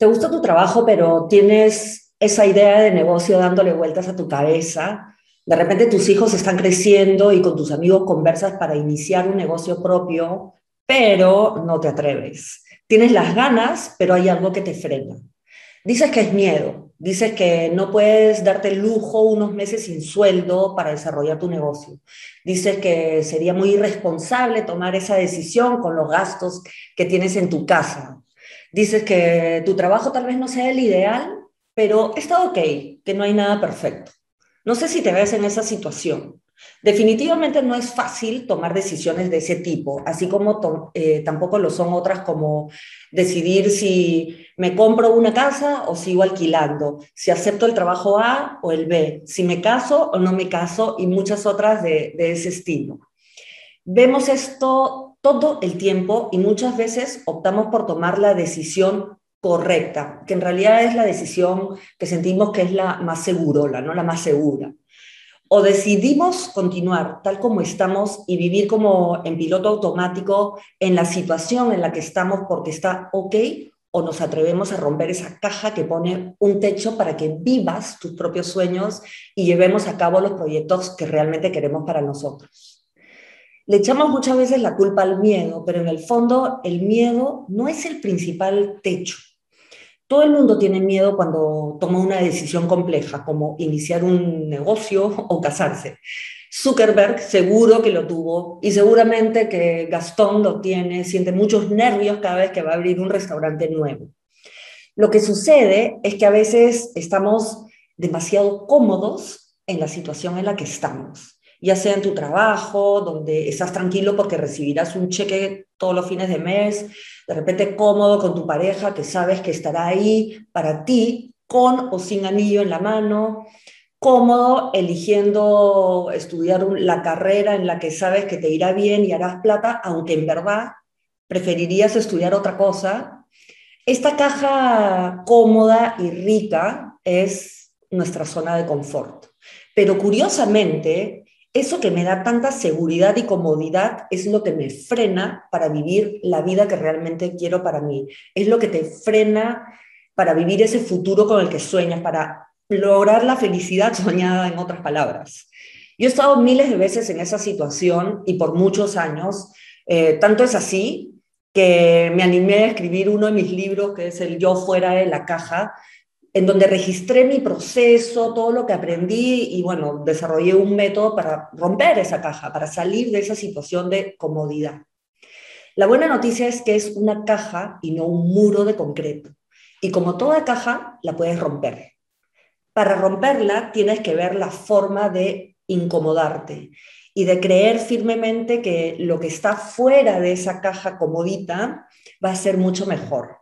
te gusta tu trabajo, pero tienes esa idea de negocio dándole vueltas a tu cabeza. De repente tus hijos están creciendo y con tus amigos conversas para iniciar un negocio propio, pero no te atreves. Tienes las ganas, pero hay algo que te frena. Dices que es miedo, dices que no puedes darte el lujo unos meses sin sueldo para desarrollar tu negocio. Dices que sería muy irresponsable tomar esa decisión con los gastos que tienes en tu casa. Dices que tu trabajo tal vez no sea el ideal, pero está ok, que no hay nada perfecto. No sé si te ves en esa situación. Definitivamente no es fácil tomar decisiones de ese tipo, así como eh, tampoco lo son otras como decidir si me compro una casa o sigo alquilando, si acepto el trabajo A o el B, si me caso o no me caso y muchas otras de, de ese estilo. Vemos esto todo el tiempo y muchas veces optamos por tomar la decisión correcta, que en realidad es la decisión que sentimos que es la más segurola, ¿no? la más segura o decidimos continuar tal como estamos y vivir como en piloto automático en la situación en la que estamos porque está ok, o nos atrevemos a romper esa caja que pone un techo para que vivas tus propios sueños y llevemos a cabo los proyectos que realmente queremos para nosotros. Le echamos muchas veces la culpa al miedo, pero en el fondo el miedo no es el principal techo. Todo el mundo tiene miedo cuando toma una decisión compleja, como iniciar un negocio o casarse. Zuckerberg seguro que lo tuvo y seguramente que Gastón lo tiene, siente muchos nervios cada vez que va a abrir un restaurante nuevo. Lo que sucede es que a veces estamos demasiado cómodos en la situación en la que estamos ya sea en tu trabajo, donde estás tranquilo porque recibirás un cheque todos los fines de mes, de repente cómodo con tu pareja que sabes que estará ahí para ti, con o sin anillo en la mano, cómodo eligiendo estudiar la carrera en la que sabes que te irá bien y harás plata, aunque en verdad preferirías estudiar otra cosa. Esta caja cómoda y rica es nuestra zona de confort. Pero curiosamente, eso que me da tanta seguridad y comodidad es lo que me frena para vivir la vida que realmente quiero para mí. Es lo que te frena para vivir ese futuro con el que sueñas, para lograr la felicidad soñada, en otras palabras. Yo he estado miles de veces en esa situación y por muchos años. Eh, tanto es así que me animé a escribir uno de mis libros, que es el Yo fuera de la caja, en donde registré mi proceso, todo lo que aprendí y bueno, desarrollé un método para romper esa caja, para salir de esa situación de comodidad. La buena noticia es que es una caja y no un muro de concreto. Y como toda caja, la puedes romper. Para romperla tienes que ver la forma de incomodarte y de creer firmemente que lo que está fuera de esa caja comodita va a ser mucho mejor.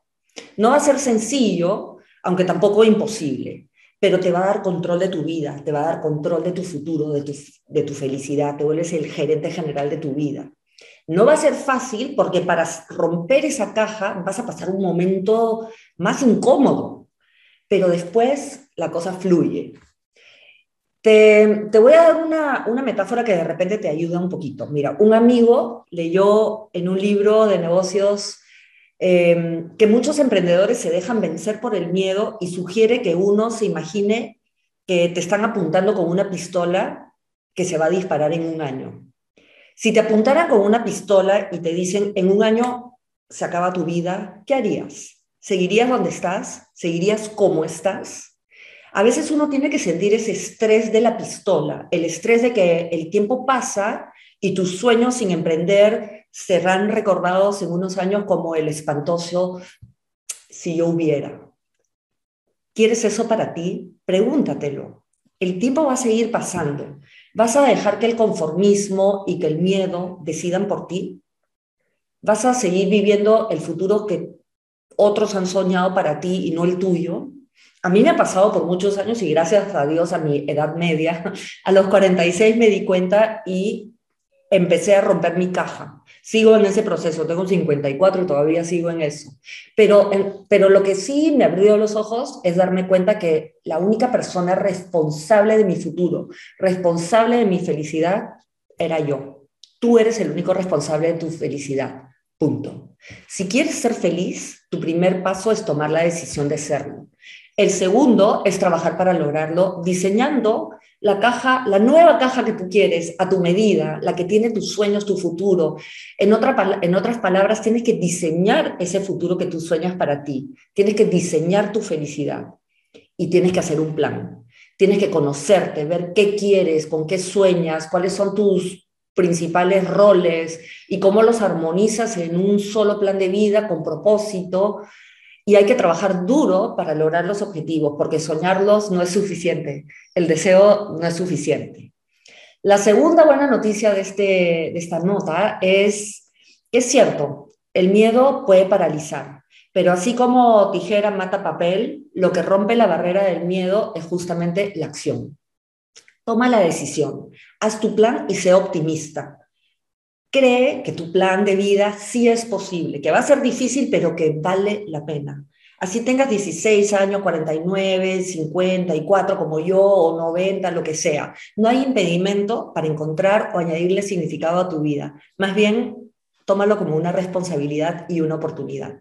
No va a ser sencillo, aunque tampoco imposible, pero te va a dar control de tu vida, te va a dar control de tu futuro, de tu, de tu felicidad, te vuelves el gerente general de tu vida. No va a ser fácil porque para romper esa caja vas a pasar un momento más incómodo, pero después la cosa fluye. Te, te voy a dar una, una, metáfora que de repente te ayuda un poquito. Mira, un amigo leyó en un libro de negocios Em, que muchos emprendedores se dejan vencer por el miedo y sugiere que uno se imagine que te están apuntando con una pistola que se va a disparar en un año. Si te apuntaran con una pistola y te dicen en un año se acaba tu vida, ¿qué harías? ¿Seguirías donde estás? ¿Seguirías como estás? A veces uno tiene que sentir ese estrés de la pistola, el estrés de que el tiempo pasa y tus sueños sin emprender serán recordados en unos años como el espantoso si yo hubiera. ¿Quieres eso para ti? Pregúntatelo. El tiempo va a seguir pasando. ¿Vas a dejar que el conformismo y que el miedo decidan por ti? ¿Vas a seguir viviendo el futuro que otros han soñado para ti y no el tuyo? A mí me ha pasado por muchos años y gracias a Dios a mi edad media, a los 46 me di cuenta y empecé a romper mi caja. Sigo en ese proceso, tengo 54 y todavía sigo en eso. Pero, pero lo que sí me abrió los ojos es darme cuenta que la única persona responsable de mi futuro, responsable de mi felicidad, era yo. Tú eres el único responsable de tu felicidad. Punto. Si quieres ser feliz, tu primer paso es tomar la decisión de serlo. El segundo es trabajar para lograrlo diseñando la caja, la nueva caja que tú quieres a tu medida, la que tiene tus sueños, tu futuro. En, en otras palabras, tienes que diseñar ese futuro que tú sueñas para ti. Tienes que diseñar tu felicidad y tienes que hacer un plan. Tienes que conocerte, ver qué quieres, con qué sueñas, cuáles son tus principales roles y cómo los armonizas en un solo plan de vida con propósito. Y hay que trabajar duro para lograr los objetivos, porque soñarlos no es suficiente, el deseo no es suficiente. La segunda buena noticia de, este, de esta nota es es cierto, el miedo puede paralizar, pero así como tijera mata papel, lo que rompe la barrera del miedo es justamente la acción. Toma la decisión, haz tu plan y sé optimista. Cree que tu plan de vida sí es posible, que va a ser difícil, pero que vale la pena. Así tengas 16 años, 49, 54 como yo, o 90, lo que sea. No hay impedimento para encontrar o añadirle significado a tu vida. Más bien, tómalo como una responsabilidad y una oportunidad.